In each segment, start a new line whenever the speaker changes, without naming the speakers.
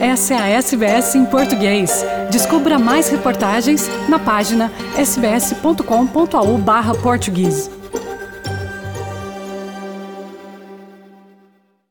Essa é a SBS em português. Descubra mais reportagens na página sbs.com.au/português.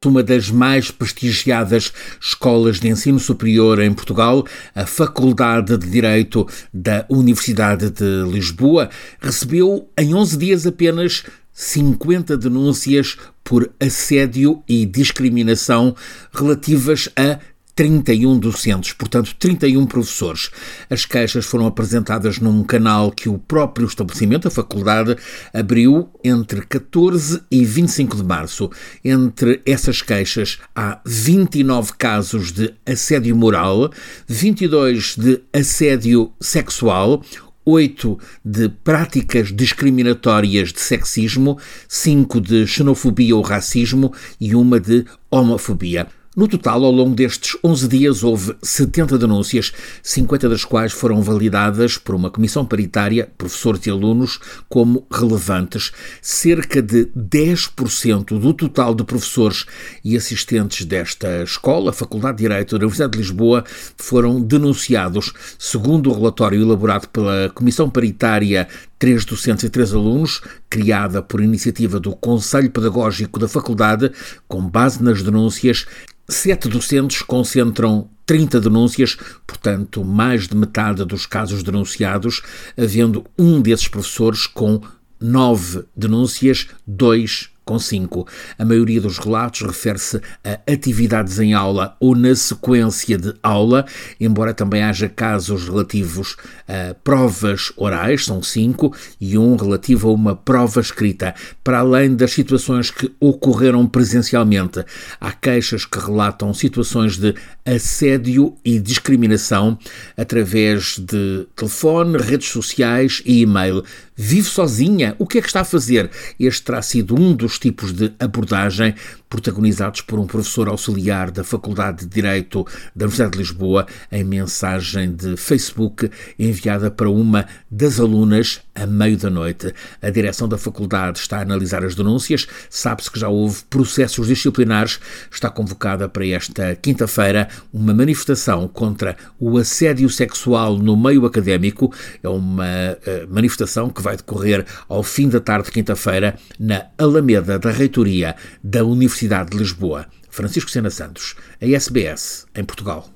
Uma das mais prestigiadas escolas de ensino superior em Portugal, a Faculdade de Direito da Universidade de Lisboa, recebeu em 11 dias apenas 50 denúncias por assédio e discriminação relativas a 31 docentes, portanto 31 professores. As queixas foram apresentadas num canal que o próprio estabelecimento, a faculdade, abriu entre 14 e 25 de março. Entre essas queixas há 29 casos de assédio moral, 22 de assédio sexual, 8 de práticas discriminatórias de sexismo, 5 de xenofobia ou racismo e uma de homofobia. No total, ao longo destes 11 dias, houve 70 denúncias, 50 das quais foram validadas por uma comissão paritária, professores e alunos, como relevantes. Cerca de 10% do total de professores e assistentes desta escola, Faculdade de Direito da Universidade de Lisboa, foram denunciados. Segundo o relatório elaborado pela comissão paritária três docentes e três alunos, criada por iniciativa do Conselho Pedagógico da Faculdade, com base nas denúncias, Sete docentes concentram 30 denúncias, portanto, mais de metade dos casos denunciados, havendo um desses professores com nove denúncias, dois com 5. A maioria dos relatos refere-se a atividades em aula ou na sequência de aula, embora também haja casos relativos a provas orais, são 5, e um relativo a uma prova escrita. Para além das situações que ocorreram presencialmente, há queixas que relatam situações de assédio e discriminação através de telefone, redes sociais e e-mail. Vive sozinha? O que é que está a fazer? Este terá sido um dos tipos de abordagem protagonizados por um professor auxiliar da Faculdade de Direito da Universidade de Lisboa, em mensagem de Facebook enviada para uma das alunas a meio da noite. A direção da faculdade está a analisar as denúncias, sabe-se que já houve processos disciplinares, está convocada para esta quinta-feira uma manifestação contra o assédio sexual no meio académico. É uma uh, manifestação que vai decorrer ao fim da tarde de quinta-feira na Alameda da Reitoria da Universidade Universidade de Lisboa. Francisco Sena Santos, a SBS, em Portugal.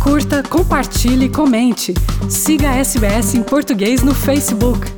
Curta, compartilhe, comente. Siga a SBS em português no Facebook.